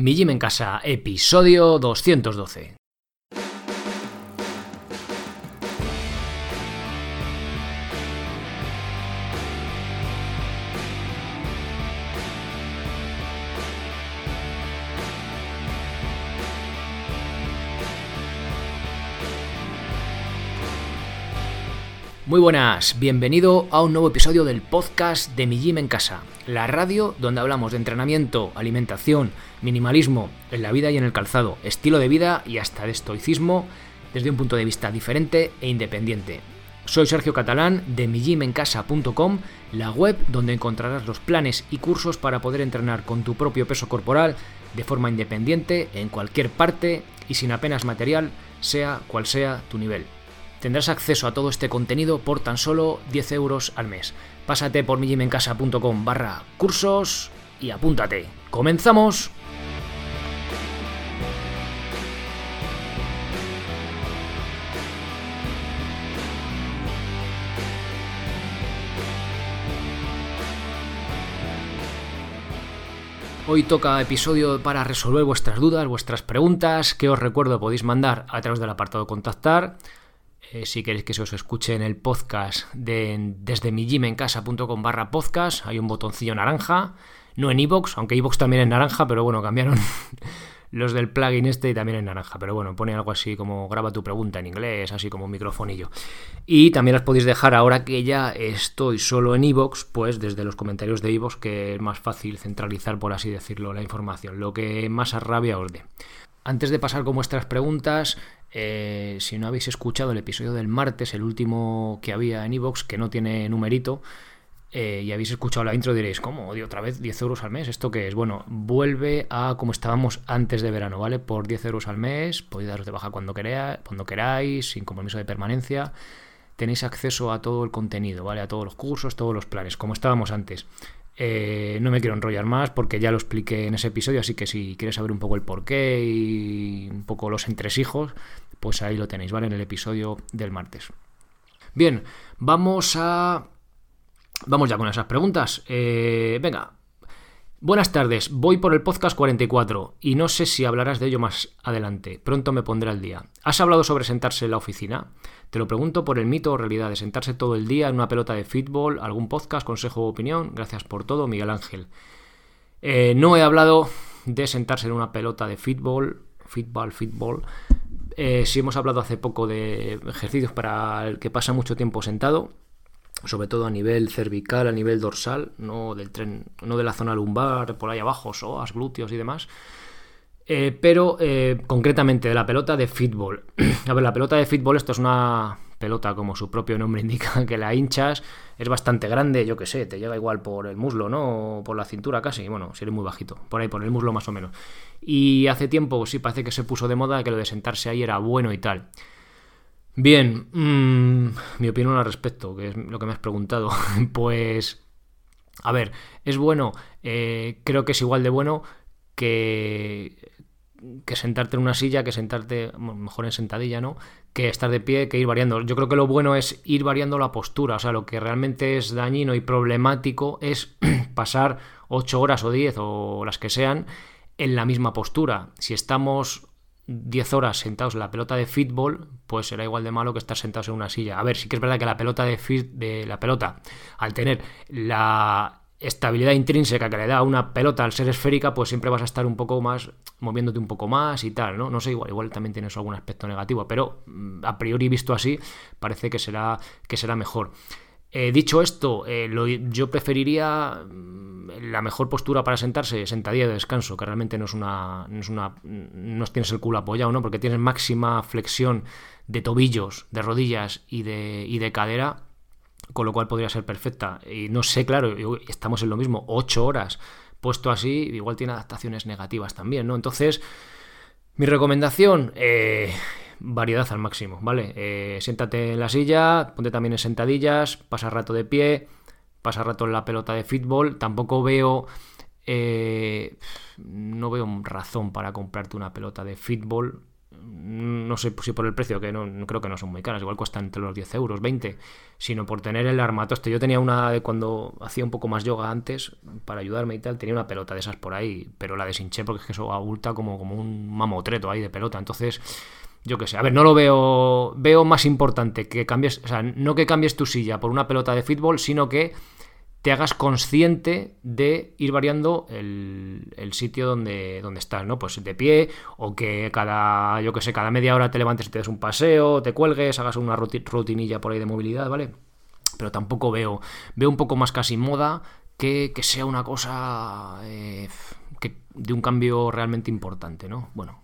Mi Gym en Casa, episodio 212. Muy buenas, bienvenido a un nuevo episodio del podcast de Mi Gym en Casa, la radio donde hablamos de entrenamiento, alimentación, minimalismo en la vida y en el calzado, estilo de vida y hasta de estoicismo desde un punto de vista diferente e independiente. Soy Sergio Catalán de migymencasa.com, la web donde encontrarás los planes y cursos para poder entrenar con tu propio peso corporal de forma independiente en cualquier parte y sin apenas material, sea cual sea tu nivel. Tendrás acceso a todo este contenido por tan solo 10 euros al mes. Pásate por mijimencasa.com barra cursos y apúntate. ¡Comenzamos! Hoy toca episodio para resolver vuestras dudas, vuestras preguntas, que os recuerdo podéis mandar a través del apartado contactar eh, si queréis que se os escuche en el podcast de, desde mi casa.com barra podcast, hay un botoncillo naranja, no en iVoox, aunque iVoox también es naranja, pero bueno, cambiaron los del plugin este y también es naranja, pero bueno, pone algo así como graba tu pregunta en inglés, así como un microfonillo. Y también las podéis dejar ahora que ya estoy solo en iVoox, pues desde los comentarios de iVoox, que es más fácil centralizar, por así decirlo, la información, lo que más a rabia os dé. Antes de pasar con vuestras preguntas, eh, si no habéis escuchado el episodio del martes, el último que había en Evox, que no tiene numerito, eh, y habéis escuchado la intro, diréis, ¿cómo? ¿De otra vez 10 euros al mes? ¿Esto qué es? Bueno, vuelve a como estábamos antes de verano, ¿vale? Por 10 euros al mes, podéis daros de baja cuando, cuando queráis, sin compromiso de permanencia. Tenéis acceso a todo el contenido, ¿vale? A todos los cursos, todos los planes, como estábamos antes. Eh, no me quiero enrollar más porque ya lo expliqué en ese episodio, así que si quieres saber un poco el porqué y un poco los entresijos, pues ahí lo tenéis, ¿vale? En el episodio del martes. Bien, vamos a... Vamos ya con esas preguntas. Eh, venga. Buenas tardes, voy por el podcast 44 y no sé si hablarás de ello más adelante. Pronto me pondré al día. ¿Has hablado sobre sentarse en la oficina? Te lo pregunto por el mito o realidad de sentarse todo el día en una pelota de fútbol, algún podcast, consejo o opinión. Gracias por todo, Miguel Ángel. Eh, no he hablado de sentarse en una pelota de fútbol, fútbol, fútbol. Eh, sí hemos hablado hace poco de ejercicios para el que pasa mucho tiempo sentado, sobre todo a nivel cervical, a nivel dorsal, no del tren, no de la zona lumbar, por ahí abajo, psoas, glúteos y demás. Eh, pero eh, concretamente de la pelota de fútbol. A ver, la pelota de fútbol, esto es una pelota, como su propio nombre indica, que la hinchas, es bastante grande, yo que sé, te llega igual por el muslo, ¿no? O por la cintura casi, bueno, si eres muy bajito, por ahí, por el muslo más o menos. Y hace tiempo, sí, parece que se puso de moda que lo de sentarse ahí era bueno y tal. Bien, mm, mi opinión al respecto, que es lo que me has preguntado, pues... A ver, es bueno, eh, creo que es igual de bueno que, sentarte en una silla, que sentarte, mejor en sentadilla, ¿no? Que estar de pie, que ir variando. Yo creo que lo bueno es ir variando la postura. O sea, lo que realmente es dañino y problemático es pasar 8 horas o 10 o las que sean en la misma postura. Si estamos 10 horas sentados en la pelota de fútbol, pues será igual de malo que estar sentados en una silla. A ver, sí que es verdad que la pelota de, de la pelota, al tener la estabilidad intrínseca que le da una pelota al ser esférica, pues siempre vas a estar un poco más, moviéndote un poco más y tal, ¿no? No sé, igual, igual también tienes algún aspecto negativo, pero mm, a priori visto así, parece que será, que será mejor. Eh, dicho esto, eh, yo preferiría mm, la mejor postura para sentarse, sentadilla de descanso, que realmente no es una, no es una, no tienes el culo apoyado, ¿no? Porque tienes máxima flexión de tobillos, de rodillas y de, y de cadera con lo cual podría ser perfecta. Y no sé, claro, estamos en lo mismo, ocho horas puesto así, igual tiene adaptaciones negativas también, ¿no? Entonces, mi recomendación, eh, variedad al máximo, ¿vale? Eh, siéntate en la silla, ponte también en sentadillas, pasa rato de pie, pasa rato en la pelota de fútbol, tampoco veo... Eh, no veo razón para comprarte una pelota de fútbol no sé si por el precio, que no, creo que no son muy caras, igual cuestan entre los 10 euros, 20, sino por tener el armatoste. Yo tenía una de cuando hacía un poco más yoga antes, para ayudarme y tal, tenía una pelota de esas por ahí, pero la deshinché porque es que eso abulta como, como un mamotreto ahí de pelota. Entonces, yo qué sé, a ver, no lo veo, veo más importante que cambies, o sea, no que cambies tu silla por una pelota de fútbol, sino que te hagas consciente de ir variando el, sitio donde, donde, estás, ¿no? Pues de pie, o que cada, yo que sé, cada media hora te levantes y te des un paseo, te cuelgues, hagas una rutinilla por ahí de movilidad, ¿vale? Pero tampoco veo, veo un poco más casi moda que, que sea una cosa eh, que, de un cambio realmente importante, ¿no? Bueno.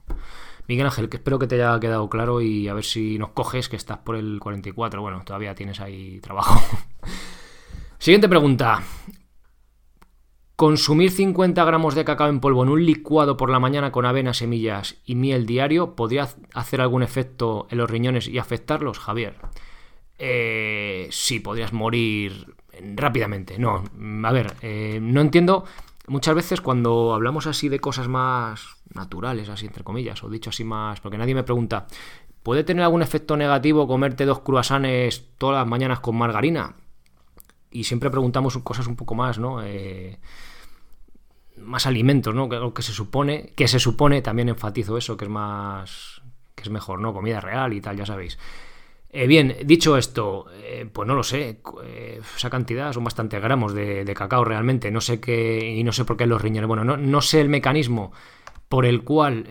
Miguel Ángel, que espero que te haya quedado claro y a ver si nos coges, que estás por el 44. Bueno, todavía tienes ahí trabajo. Siguiente pregunta. ¿Consumir 50 gramos de cacao en polvo en un licuado por la mañana con avena, semillas y miel diario podría hacer algún efecto en los riñones y afectarlos, Javier? Eh, sí, podrías morir rápidamente. No, a ver, eh, no entiendo. Muchas veces cuando hablamos así de cosas más naturales, así entre comillas, o dicho así más, porque nadie me pregunta, ¿puede tener algún efecto negativo comerte dos cruasanes todas las mañanas con margarina? y siempre preguntamos cosas un poco más, ¿no? Eh, más alimentos, ¿no? Que, que se supone, que se supone, también enfatizo eso, que es más, que es mejor, ¿no? Comida real y tal, ya sabéis. Eh, bien, dicho esto, eh, pues no lo sé, esa cantidad son bastantes gramos de, cacao realmente, no sé qué, y no sé por qué los riñones, bueno, no, no sé el mecanismo por el cual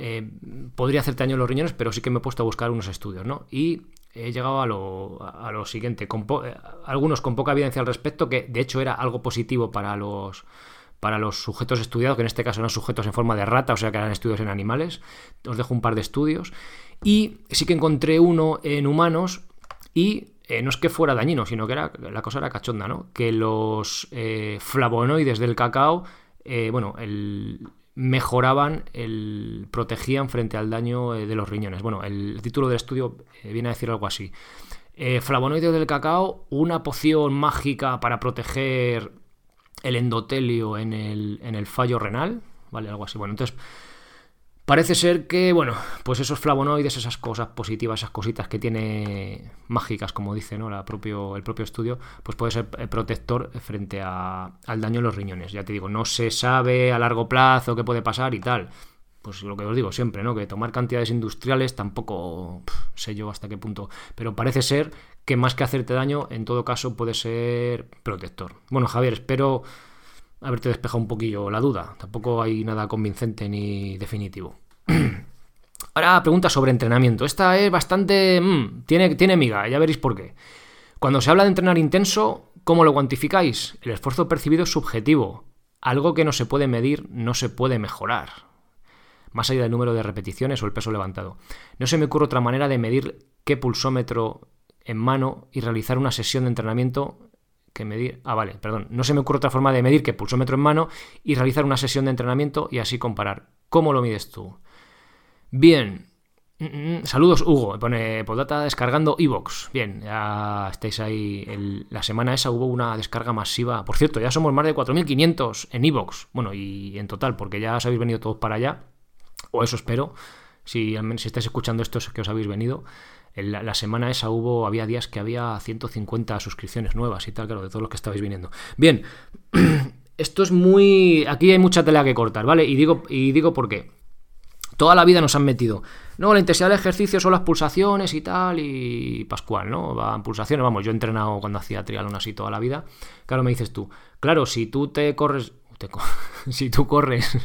podría hacerte daño los riñones, pero sí que me he puesto a buscar unos estudios, ¿no? Y he llegado a lo, a lo siguiente, eh, algunos con poca evidencia al respecto, que de hecho era algo positivo para los, para los sujetos estudiados, que en este caso eran sujetos en forma de rata, o sea que eran estudios en animales. Os dejo un par de estudios. Y sí que encontré uno en humanos y eh, no es que fuera dañino, sino que era, la cosa era cachonda, ¿no? Que los eh, flavonoides del cacao, bueno, el, mejoraban, el, protegían frente al daño eh, de los riñones. Bueno, el título del estudio eh, viene a decir algo así. Eh, flavonoides del cacao, una poción mágica para proteger el endotelio en el, en el fallo renal, ¿vale? Algo así. Bueno, entonces Parece ser que, bueno, pues esos flavonoides, esas cosas positivas, esas cositas que tiene mágicas, como dice ¿no? Propio, el propio estudio, pues puede ser eh, protector frente al daño en los riñones. Ya te digo, no se sabe a largo plazo qué puede pasar y tal. Pues lo que os digo siempre, ¿no? Que tomar cantidades industriales tampoco sé yo hasta qué punto. Pero parece ser que más que hacerte daño, en todo caso puede ser protector. Bueno, Javier, espero haberte despejado un poquillo la duda. Tampoco hay nada convincente ni definitivo. Ahora pregunta sobre entrenamiento. Esta es bastante... Mm, tiene, tiene miga, ya veréis por qué. Cuando se habla de entrenar intenso, ¿cómo lo cuantificáis? El esfuerzo percibido es subjetivo. Algo que no se puede medir no se puede mejorar. Más allá del número de repeticiones o el peso levantado. No se me ocurre otra manera de medir qué pulsómetro en mano y realizar una sesión de entrenamiento que medir. Ah, vale, perdón. No se me ocurre otra forma de medir que pulsómetro en mano y realizar una sesión de entrenamiento y así comparar. ¿Cómo lo mides tú? Bien. Mm, mm, saludos, Hugo. Pone Podata descargando Evox. Bien, ya estáis ahí. la semana esa hubo una descarga masiva. Por cierto, ya somos más de 4.500 en Evox. Bueno, y en total, porque ya os habéis venido todos para allá. O eso espero. Si, si estáis escuchando esto, es que os habéis venido la, semana esa hubo, había días que había 150 suscripciones nuevas y tal, claro, de todos los que estabais viniendo. Bien, esto es muy... Aquí hay mucha tela que cortar, ¿vale? Y digo, y digo por qué. Toda la vida nos han metido. No, la intensidad del ejercicio son las pulsaciones y tal, y Pascual, ¿no? Van pulsaciones, vamos, yo he entrenado cuando hacía triatlón así toda la vida. Claro, me dices tú, claro, si tú te corres, si tú corres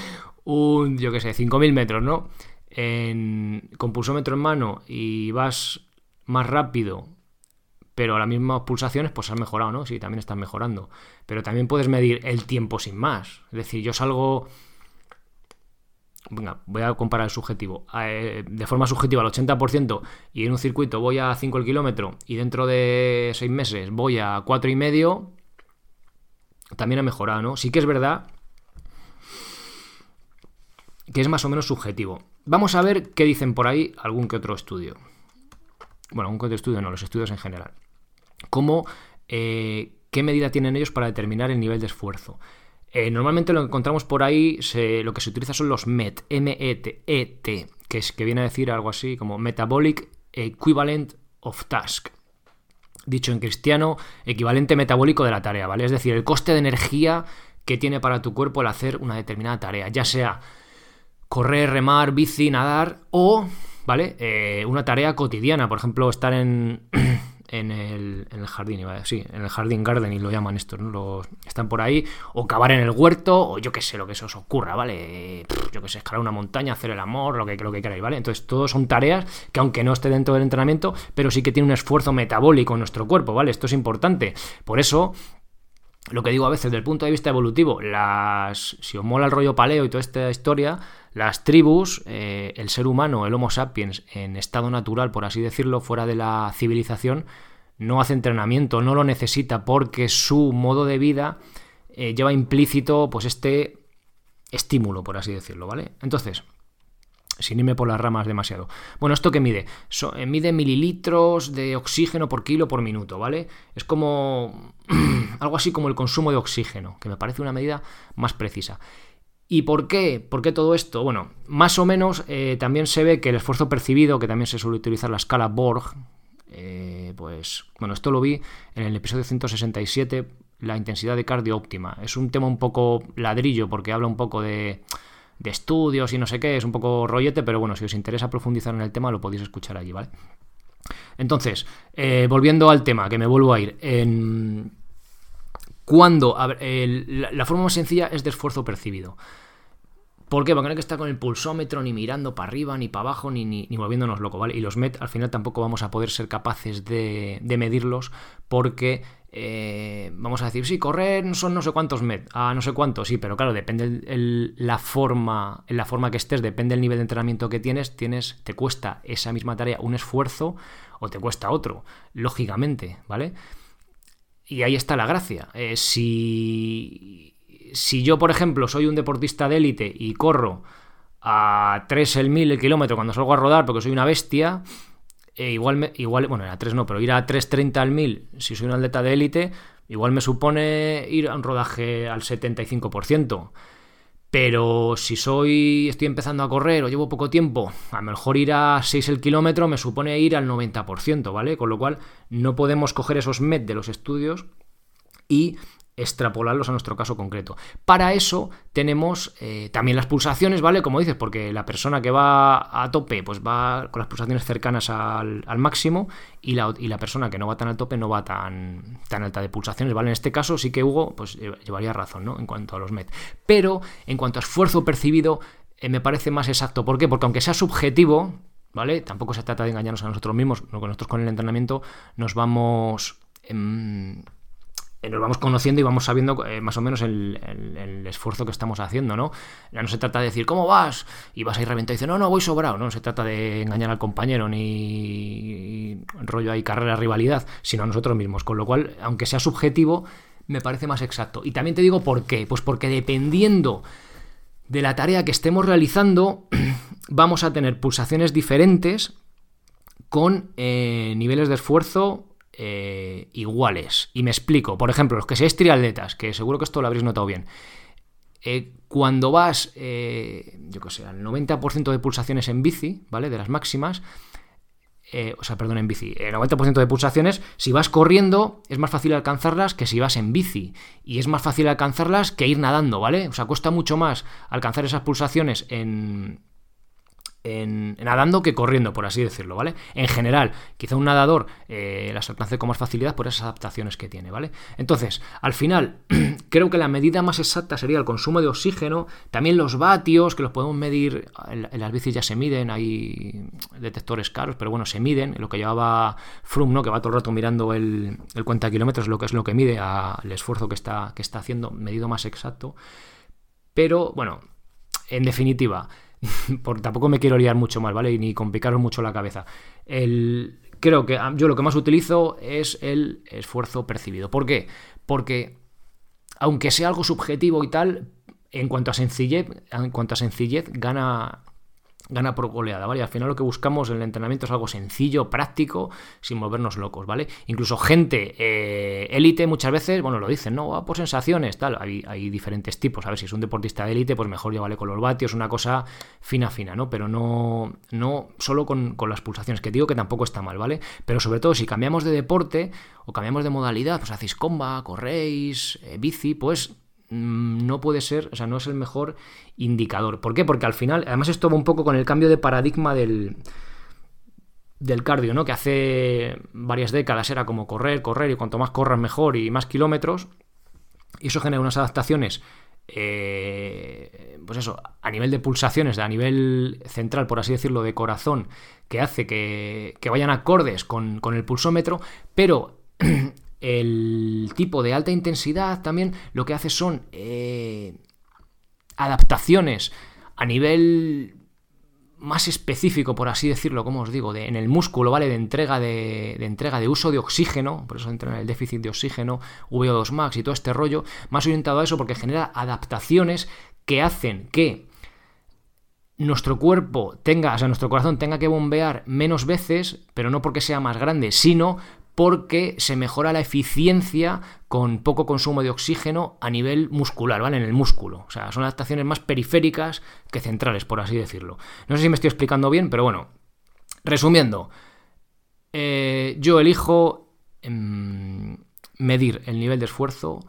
un, yo qué sé, 5.000 metros, ¿no? Con pulsómetro en mano y vas más rápido, pero a las mismas pulsaciones, pues has mejorado, ¿no? Sí, también estás mejorando. Pero también puedes medir el tiempo sin más. Es decir, yo salgo. Venga, voy a comparar el subjetivo. Eh, de forma subjetiva al 80% y en un circuito voy a 5 el kilómetro y dentro de 6 meses voy a 4,5, y medio, también ha mejorado, ¿no? Sí que es verdad que es más o menos subjetivo. Vamos a ver qué dicen por ahí algún que otro estudio. Bueno, algún que otro estudio no, los estudios en general. ¿Cómo, eh, ¿Qué medida tienen ellos para determinar el nivel de esfuerzo? Eh, normalmente lo que encontramos por ahí, lo que se utiliza son los MET, M-E-T, que, es, que viene a decir algo así como Metabolic Equivalent of Task. Dicho en cristiano, equivalente metabólico de la tarea, ¿vale? Es decir, el coste de energía que tiene para tu cuerpo el hacer una determinada tarea, ya sea correr, remar, bici, nadar o, ¿vale? Eh, una tarea cotidiana, por ejemplo, estar en, en el, en el jardín, sí, en el jardín gardening lo llaman estos, ¿no? Los, están por ahí, o cavar en el huerto, o yo qué sé, lo que se os ocurra, ¿vale? yo qué sé, escalar una montaña, hacer el amor, lo que, lo que queráis, ¿vale? Entonces, todos son tareas que aunque no esté dentro del entrenamiento, pero sí que tiene un esfuerzo metabólico en nuestro cuerpo, ¿vale? Esto es importante. Por eso, lo que digo a veces, desde el punto de vista evolutivo, las, si os mola el rollo paleo y toda esta historia, las tribus, eh, el ser humano, el Homo sapiens, en estado natural, por así decirlo, fuera de la civilización, no hace entrenamiento, no lo necesita porque su modo de vida eh, lleva implícito pues este estímulo, por así decirlo, ¿vale? Entonces, sin irme por las ramas demasiado. Bueno, ¿esto qué mide? Eh, mide mililitros de oxígeno por kilo por minuto, ¿vale? Es como algo así como el consumo de oxígeno, que me parece una medida más precisa. ¿Y por qué? ¿Por qué todo esto? Bueno, más o menos eh, también se ve que el esfuerzo percibido, que también se suele utilizar la escala Borg, eh, pues bueno, esto lo vi en el episodio 167, la intensidad de cardio óptima. Es un tema un poco ladrillo porque habla un poco de, estudios y no sé qué, es un poco rollete, pero bueno, si os interesa profundizar en el tema lo podéis escuchar allí, ¿vale? Entonces, eh, volviendo al tema, que me vuelvo a ir. En, cuando la, forma más sencilla es de esfuerzo percibido. ¿Por qué? Porque no hay que estar con el pulsómetro ni mirando para arriba, ni para abajo, ni, ni, moviéndonos loco, ¿vale? Y los MET al final tampoco vamos a poder ser capaces de, medirlos porque eh, vamos a decir, sí, correr son no sé cuántos MET, a no sé cuántos, sí, pero claro, depende la forma, en la forma que estés, depende del nivel de entrenamiento que tienes, tienes, te cuesta esa misma tarea un esfuerzo o te cuesta otro, lógicamente, ¿vale? Y ahí está la gracia. Eh, si, si yo, por ejemplo, soy un deportista de élite y corro a 3 el mil el kilómetro cuando salgo a rodar porque soy una bestia, eh, igual, me, igual, bueno, a 3 no, pero ir a 3.30 al mil si soy un atleta de élite, igual me supone ir a un rodaje al 75%. Pero si soy, estoy empezando a correr o llevo poco tiempo, a lo mejor ir a 6 el kilómetro me supone ir al 90%, ¿vale? Con lo cual no podemos coger esos MET de los estudios y extrapolarlos a nuestro caso concreto. Para eso tenemos eh, también las pulsaciones, ¿vale? Como dices, porque la persona que va a tope, pues va con las pulsaciones cercanas al, máximo y la, y la, persona que no va tan al tope no va tan, tan alta de pulsaciones, ¿vale? En este caso sí que Hugo pues, llevaría razón, ¿no? En cuanto a los MET. Pero en cuanto a esfuerzo percibido, eh, me parece más exacto. ¿Por qué? Porque aunque sea subjetivo, ¿vale? Tampoco se trata de engañarnos a nosotros mismos, lo nosotros con el entrenamiento nos vamos... Em, nos vamos conociendo y vamos sabiendo eh, más o menos el, esfuerzo que estamos haciendo, ¿no? Ya no se trata de decir, ¿cómo vas? Y vas a ir reventado y dices, no, no, voy sobrado. No se trata de engañar al compañero ni rollo ahí carrera, rivalidad, sino a nosotros mismos. Con lo cual, aunque sea subjetivo, me parece más exacto. Y también te digo por qué. Pues porque dependiendo de la tarea que estemos realizando, vamos a tener pulsaciones diferentes con eh, niveles de esfuerzo eh, iguales. Y me explico. Por ejemplo, los que seáis triatletas, que seguro que esto lo habréis notado bien. Eh, cuando vas, eh, yo qué sé, al 90% de pulsaciones en bici, ¿vale? De las máximas, o sea, perdón, en bici, el 90% de pulsaciones, si vas corriendo, es más fácil alcanzarlas que si vas en bici. Y es más fácil alcanzarlas que ir nadando, ¿vale? O sea, cuesta mucho más alcanzar esas pulsaciones en, en, nadando que corriendo, por así decirlo, ¿vale? En general, quizá un nadador eh, las alcance con más facilidad por esas adaptaciones que tiene, ¿vale? Entonces, al final, creo que la medida más exacta sería el consumo de oxígeno, también los vatios, que los podemos medir, en, las bicis ya se miden, hay detectores caros, pero bueno, se miden, lo que llevaba Froome, ¿no? Que va todo el rato mirando el, el cuenta kilómetros, lo que es lo que mide el esfuerzo que está, que está haciendo, medido más exacto. Pero, bueno, en definitiva, por, tampoco me quiero liar mucho más, ¿vale? Ni complicaros mucho la cabeza. El, creo que yo lo que más utilizo es el esfuerzo percibido. ¿Por qué? Porque aunque sea algo subjetivo y tal, en cuanto a sencillez, en cuanto a sencillez gana gana por goleada, ¿vale? al final lo que buscamos en el entrenamiento es algo sencillo, práctico, sin volvernos locos, ¿vale? Incluso gente eh, élite muchas veces, bueno, lo dicen, ¿no? Va por sensaciones, tal, hay, diferentes tipos, a ver, si es un deportista de élite, pues mejor llévale con los vatios, una cosa fina, fina, ¿no? Pero no, no solo con, las pulsaciones, que digo que tampoco está mal, ¿vale? Pero sobre todo si cambiamos de deporte o cambiamos de modalidad, pues hacéis comba, corréis, eh, bici, pues no puede ser, o sea, no es el mejor indicador. ¿Por qué? Porque al final, además esto va un poco con el cambio de paradigma del, del cardio, ¿no? Que hace varias décadas era como correr, correr y cuanto más corras mejor y más kilómetros. Y eso genera unas adaptaciones, eh, pues eso, a nivel de pulsaciones, a nivel central, por así decirlo, de corazón, que hace que, que vayan acordes con, con el pulsómetro, pero el tipo de alta intensidad también lo que hace son eh, adaptaciones a nivel más específico, por así decirlo, como os digo, en el músculo, ¿vale? De entrega de, de, entrega de uso de oxígeno, por eso entra en el déficit de oxígeno, VO2 max y todo este rollo, más orientado a eso porque genera adaptaciones que hacen que nuestro cuerpo tenga, o sea, nuestro corazón tenga que bombear menos veces, pero no porque sea más grande, sino porque se mejora la eficiencia con poco consumo de oxígeno a nivel muscular, ¿vale? En el músculo. O sea, son adaptaciones más periféricas que centrales, por así decirlo. No sé si me estoy explicando bien, pero bueno. Resumiendo, eh, yo elijo em, medir el nivel de esfuerzo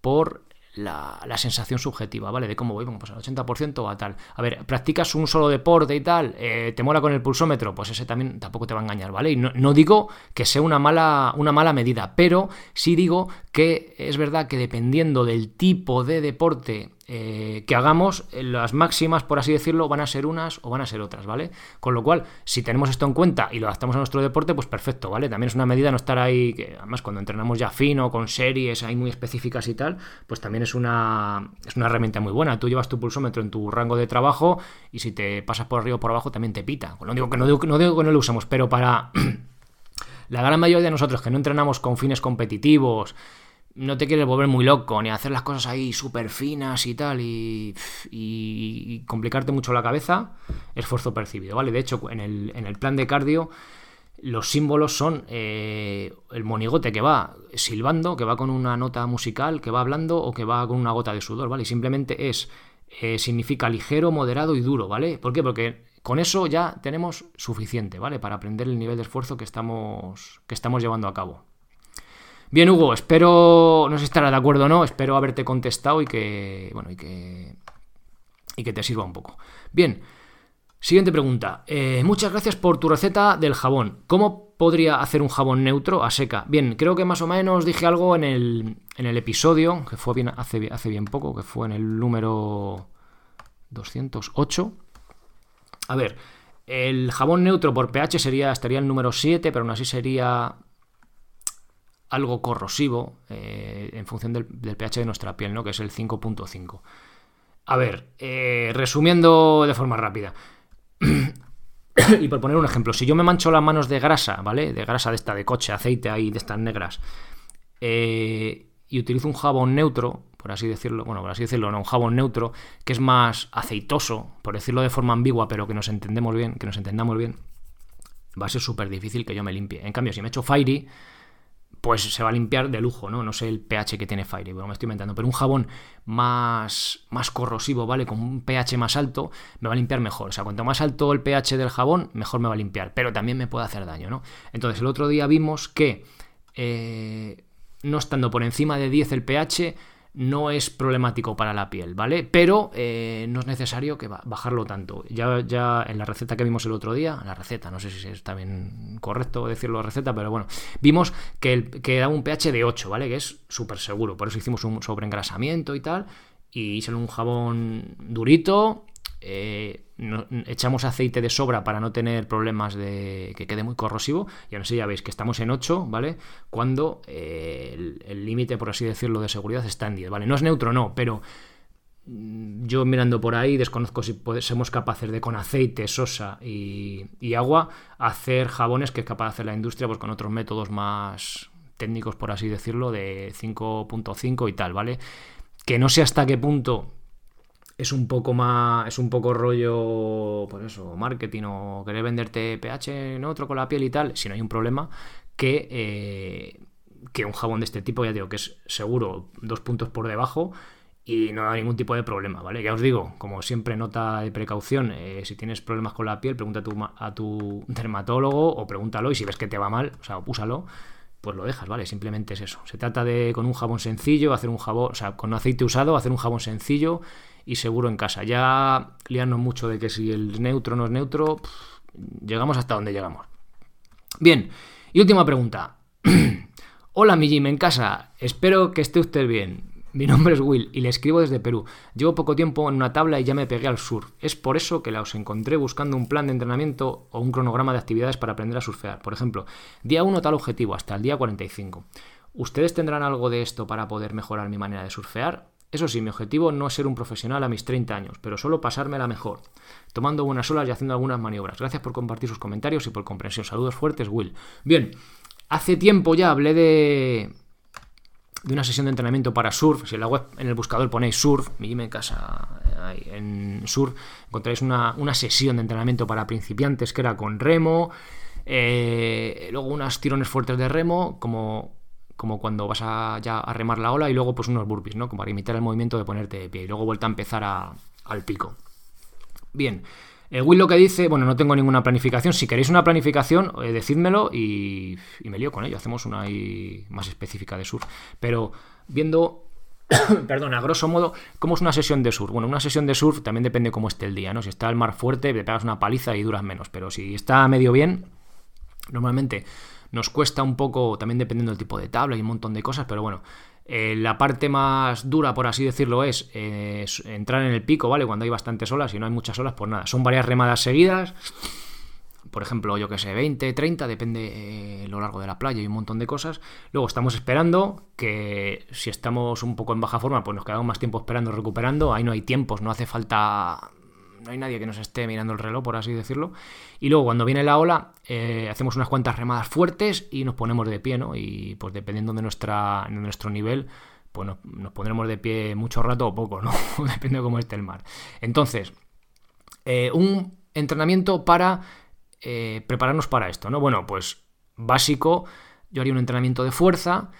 por la, sensación subjetiva, ¿vale? De cómo voy, pues al 80% o a tal. A ver, practicas un solo deporte y tal, eh, te mola con el pulsómetro, pues ese también tampoco te va a engañar, ¿vale? Y no, no, digo que sea una mala, una mala medida, pero sí digo que es verdad que dependiendo del tipo de deporte eh, que hagamos, eh, las máximas, por así decirlo, van a ser unas o van a ser otras, ¿vale? Con lo cual, si tenemos esto en cuenta y lo adaptamos a nuestro deporte, pues perfecto, ¿vale? También es una medida no estar ahí, que además cuando entrenamos ya fino, con series ahí muy específicas y tal, pues también es una, es una herramienta muy buena. Tú llevas tu pulsómetro en tu rango de trabajo y si te pasas por arriba o por abajo también te pita. No digo que no, no digo que no lo usamos, pero para la gran mayoría de nosotros que no entrenamos con fines competitivos, no te quieres volver muy loco, ni hacer las cosas ahí súper finas y tal, y, complicarte mucho la cabeza, esfuerzo percibido, ¿vale? De hecho, en el, en el plan de cardio, los símbolos son eh, el monigote que va silbando, que va con una nota musical, que va hablando o que va con una gota de sudor, ¿vale? Y simplemente es, eh, significa ligero, moderado y duro, ¿vale? ¿Por qué? Porque con eso ya tenemos suficiente, ¿vale? Para aprender el nivel de esfuerzo que estamos, que estamos llevando a cabo. Bien, Hugo, espero, no sé si de acuerdo o no, espero haberte contestado y que, bueno, y que, y que te sirva un poco. Bien, siguiente pregunta. Eh, muchas gracias por tu receta del jabón. ¿Cómo podría hacer un jabón neutro a seca? Bien, creo que más o menos dije algo en el, en el episodio, que fue bien, hace, hace bien poco, que fue en el número 208. A ver, el jabón neutro por pH sería, estaría el número 7, pero aún así sería algo corrosivo eh, en función del, pH de nuestra piel, ¿no? que es el 5.5. A ver, eh, resumiendo de forma rápida. y por poner un ejemplo, si yo me mancho las manos de grasa, ¿vale? De grasa de esta, de coche, aceite ahí, de estas negras, eh, y utilizo un jabón neutro, por así decirlo, bueno, por así decirlo, no, un jabón neutro, que es más aceitoso, por decirlo de forma ambigua, pero que nos entendemos bien, que nos entendamos bien, va a ser súper difícil que yo me limpie. En cambio, si me echo Fairy, pues se va a limpiar de lujo, ¿no? No sé el pH que tiene Fairy, bueno, me estoy inventando, pero un jabón más, más corrosivo, ¿vale? Con un pH más alto, me va a limpiar mejor. O sea, cuanto más alto el pH del jabón, mejor me va a limpiar, pero también me puede hacer daño, ¿no? Entonces, el otro día vimos que, eh, no estando por encima de 10 el pH, no es problemático para la piel, ¿vale? Pero eh, no es necesario que bajarlo tanto. Ya, ya en la receta que vimos el otro día, la receta, no sé si está bien correcto decirlo receta, pero bueno, vimos que, el, que da un pH de 8, ¿vale? Que es súper seguro. Por eso hicimos un sobreengrasamiento y tal. Y hice un jabón durito, eh, echamos aceite de sobra para no tener problemas de que quede muy corrosivo. Y ahora sí ya veis que estamos en 8, ¿vale? Cuando eh, el límite, por así decirlo, de seguridad está en 10, ¿vale? No es neutro, no, pero mm, yo mirando por ahí desconozco si somos capaces de con aceite, sosa y, agua hacer jabones que es capaz de hacer la industria pues con otros métodos más técnicos, por así decirlo, de 5.5 y tal, ¿vale? Que no sé hasta qué punto es un poco más, es un poco rollo, pues eso, marketing o querer venderte pH en otro con la piel y tal, si no hay un problema, que, eh, que un jabón de este tipo, ya digo, que es seguro dos puntos por debajo y no da ningún tipo de problema, ¿vale? Ya os digo, como siempre, nota de precaución, eh, si tienes problemas con la piel, pregunta a tu, a tu dermatólogo o pregúntalo y si ves que te va mal, o sea, úsalo pues lo dejas, ¿vale? Simplemente es eso. Se trata de con un jabón sencillo, hacer un jabón, o sea, con aceite usado, hacer un jabón sencillo y seguro en casa. Ya liarnos mucho de que si el neutro no es neutro, llegamos hasta donde llegamos. Bien, y última pregunta. Hola, mi Jim, en casa. Espero que esté usted bien. Mi nombre es Will y le escribo desde Perú. Llevo poco tiempo en una tabla y ya me pegué al sur. Es por eso que la os encontré buscando un plan de entrenamiento o un cronograma de actividades para aprender a surfear. Por ejemplo, día 1 tal objetivo hasta el día 45. ¿Ustedes tendrán algo de esto para poder mejorar mi manera de surfear? Eso sí, mi objetivo no es ser un profesional a mis 30 años, pero solo pasármela mejor, tomando buenas olas y haciendo algunas maniobras. Gracias por compartir sus comentarios y por comprensión. Saludos fuertes, Will. Bien, hace tiempo ya hablé de, de una sesión de entrenamiento para surf. Si en la web, en el buscador ponéis surf, mi en casa, en surf, encontráis una, sesión de entrenamiento para principiantes que era con remo, eh, luego unos tirones fuertes de remo, como, como cuando vas a, ya a remar la ola, y luego pues unos burpees, ¿no? Como para imitar el movimiento de ponerte de pie, y luego vuelta a empezar al pico. Bien. El Will lo que dice, bueno, no tengo ninguna planificación. Si queréis una planificación, eh, decídmelo y, me lío con ello. Hacemos una ahí más específica de surf. Pero viendo, perdón, a grosso modo, ¿cómo es una sesión de surf? Bueno, una sesión de surf también depende cómo esté el día, ¿no? Si está el mar fuerte, te pegas una paliza y duras menos. Pero si está medio bien, normalmente nos cuesta un poco, también dependiendo del tipo de tabla y un montón de cosas, pero bueno, eh, la parte más dura, por así decirlo, es eh, entrar en el pico, ¿vale? Cuando hay bastantes olas y no hay muchas olas, pues nada, son varias remadas seguidas. Por ejemplo, yo que sé, 20, 30, depende eh, lo largo de la playa y un montón de cosas. Luego estamos esperando, que si estamos un poco en baja forma, pues nos quedamos más tiempo esperando, recuperando. Ahí no hay tiempos, no hace falta no hay nadie que nos esté mirando el reloj, por así decirlo. Y luego cuando viene la ola, eh, hacemos unas cuantas remadas fuertes y nos ponemos de pie, ¿no? Y pues dependiendo de, nuestra, nuestro nivel, pues nos, pondremos de pie mucho rato o poco, ¿no? Depende de cómo esté el mar. Entonces, eh, un entrenamiento para eh, prepararnos para esto, ¿no? Bueno, pues básico, yo haría un entrenamiento de fuerza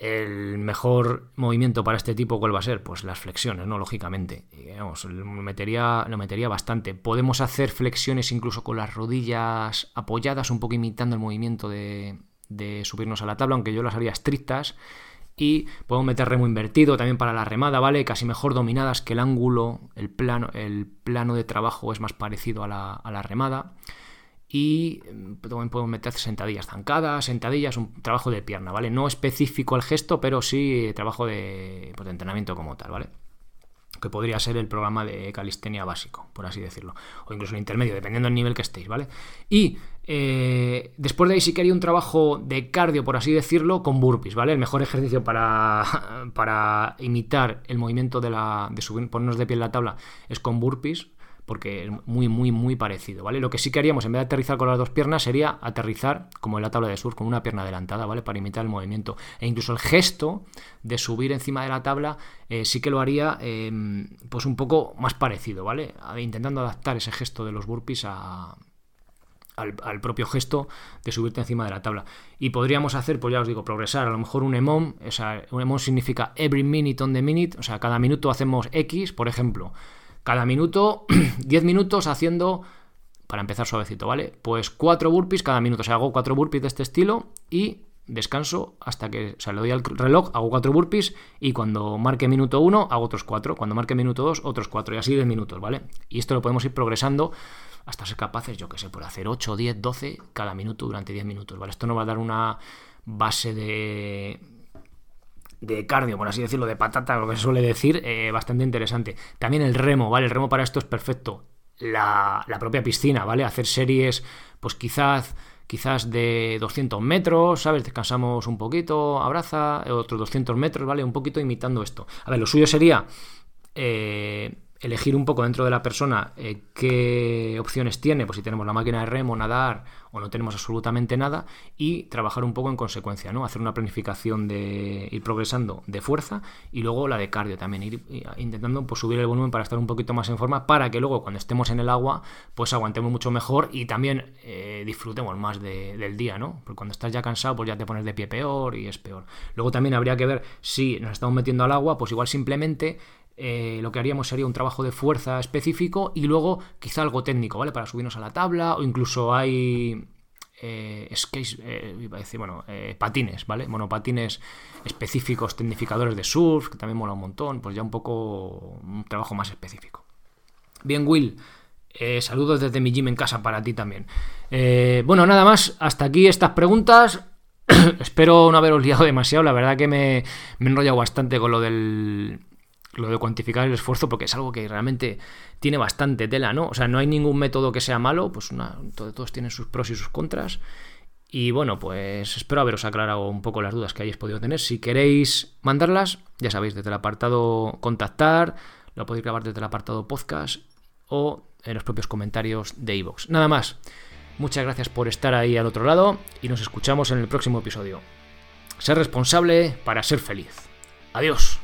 el mejor movimiento para este tipo, ¿cuál va a ser? Pues las flexiones, ¿no? Lógicamente. lo metería, lo metería bastante. Podemos hacer flexiones incluso con las rodillas apoyadas, un poco imitando el movimiento de, de subirnos a la tabla, aunque yo las haría estrictas. Y podemos meter remo invertido también para la remada, ¿vale? Casi mejor dominadas que el ángulo, el plano, el plano de trabajo es más parecido a la, a la remada y mm, también podemos meter sentadillas zancadas, sentadillas, un trabajo de pierna, ¿vale? No específico al gesto, pero sí trabajo de, pues, de entrenamiento como tal, ¿vale? Que podría ser el programa de calistenia básico, por así decirlo, o incluso el intermedio, dependiendo del nivel que estéis, ¿vale? Y eh, después de ahí sí que haría un trabajo de cardio, por así decirlo, con burpees, ¿vale? El mejor ejercicio para, para imitar el movimiento de, la, de subir, ponernos de pie en la tabla es con burpees, porque es muy, muy, muy parecido, ¿vale? Lo que sí que haríamos en vez de aterrizar con las dos piernas sería aterrizar como en la tabla de surf, con una pierna adelantada, ¿vale? Para imitar el movimiento. E incluso el gesto de subir encima de la tabla eh, sí que lo haría em, pues un poco más parecido, ¿vale? Intentando adaptar ese gesto de los burpees al, propio gesto de subirte encima de la tabla. Y podríamos hacer, pues ya os digo, progresar. A lo mejor un EMOM, o un EMOM significa every minute on the minute, o sea, cada minuto hacemos X, por ejemplo. Cada minuto, 10 minutos haciendo, para empezar suavecito, ¿vale? Pues 4 burpees cada minuto. O sea, hago 4 burpees de este estilo y descanso hasta que, o sea, le doy al reloj, hago 4 burpees y cuando marque minuto 1 hago otros 4, cuando marque minuto 2 otros 4 y así de minutos, ¿vale? Y esto lo podemos ir progresando hasta ser capaces, yo que sé, por hacer 8, 10, 12 cada minuto durante 10 minutos, ¿vale? Esto nos va a dar una base de de cardio, por así decirlo, de patata, lo que se suele decir, eh, bastante interesante. También el remo, ¿vale? El remo para esto es perfecto. La, propia piscina, ¿vale? Hacer series, pues quizás quizás de 200 metros, ¿sabes? Descansamos un poquito, abraza, otros 200 metros, ¿vale? Un poquito imitando esto. A ver, lo suyo sería eh, elegir un poco dentro de la persona eh, qué opciones tiene, pues si tenemos la máquina de remo, nadar o no tenemos absolutamente nada, y trabajar un poco en consecuencia, ¿no? Hacer una planificación de ir progresando de fuerza y luego la de cardio también, ir intentando pues, subir el volumen para estar un poquito más en forma, para que luego cuando estemos en el agua, pues aguantemos mucho mejor y también eh, disfrutemos más del día, ¿no? Porque cuando estás ya cansado, pues ya te pones de pie peor y es peor. Luego también habría que ver si nos estamos metiendo al agua, pues igual simplemente eh, lo que haríamos sería un trabajo de fuerza específico y luego quizá algo técnico, ¿vale? Para subirnos a la tabla o incluso hay eh, eh, iba a decir, bueno, eh, patines, ¿vale? Monopatines específicos, tecnificadores de surf, que también mola un montón, pues ya un poco un trabajo más específico. Bien, Will, saludos desde mi gym en casa para ti también. bueno, nada más, hasta aquí estas preguntas. Espero no haberos liado demasiado, la verdad que me, me he enrollado bastante con lo del lo de cuantificar el esfuerzo, porque es algo que realmente tiene bastante tela, ¿no? O sea, no hay ningún método que sea malo, pues todos tienen sus pros y sus contras. Y bueno, pues espero haberos aclarado un poco las dudas que hayáis podido tener. Si queréis mandarlas, ya sabéis, desde el apartado contactar, lo podéis grabar desde el apartado podcast o en los propios comentarios de iVoox. Nada más. Muchas gracias por estar ahí al otro lado y nos escuchamos en el próximo episodio. Ser responsable para ser feliz. Adiós.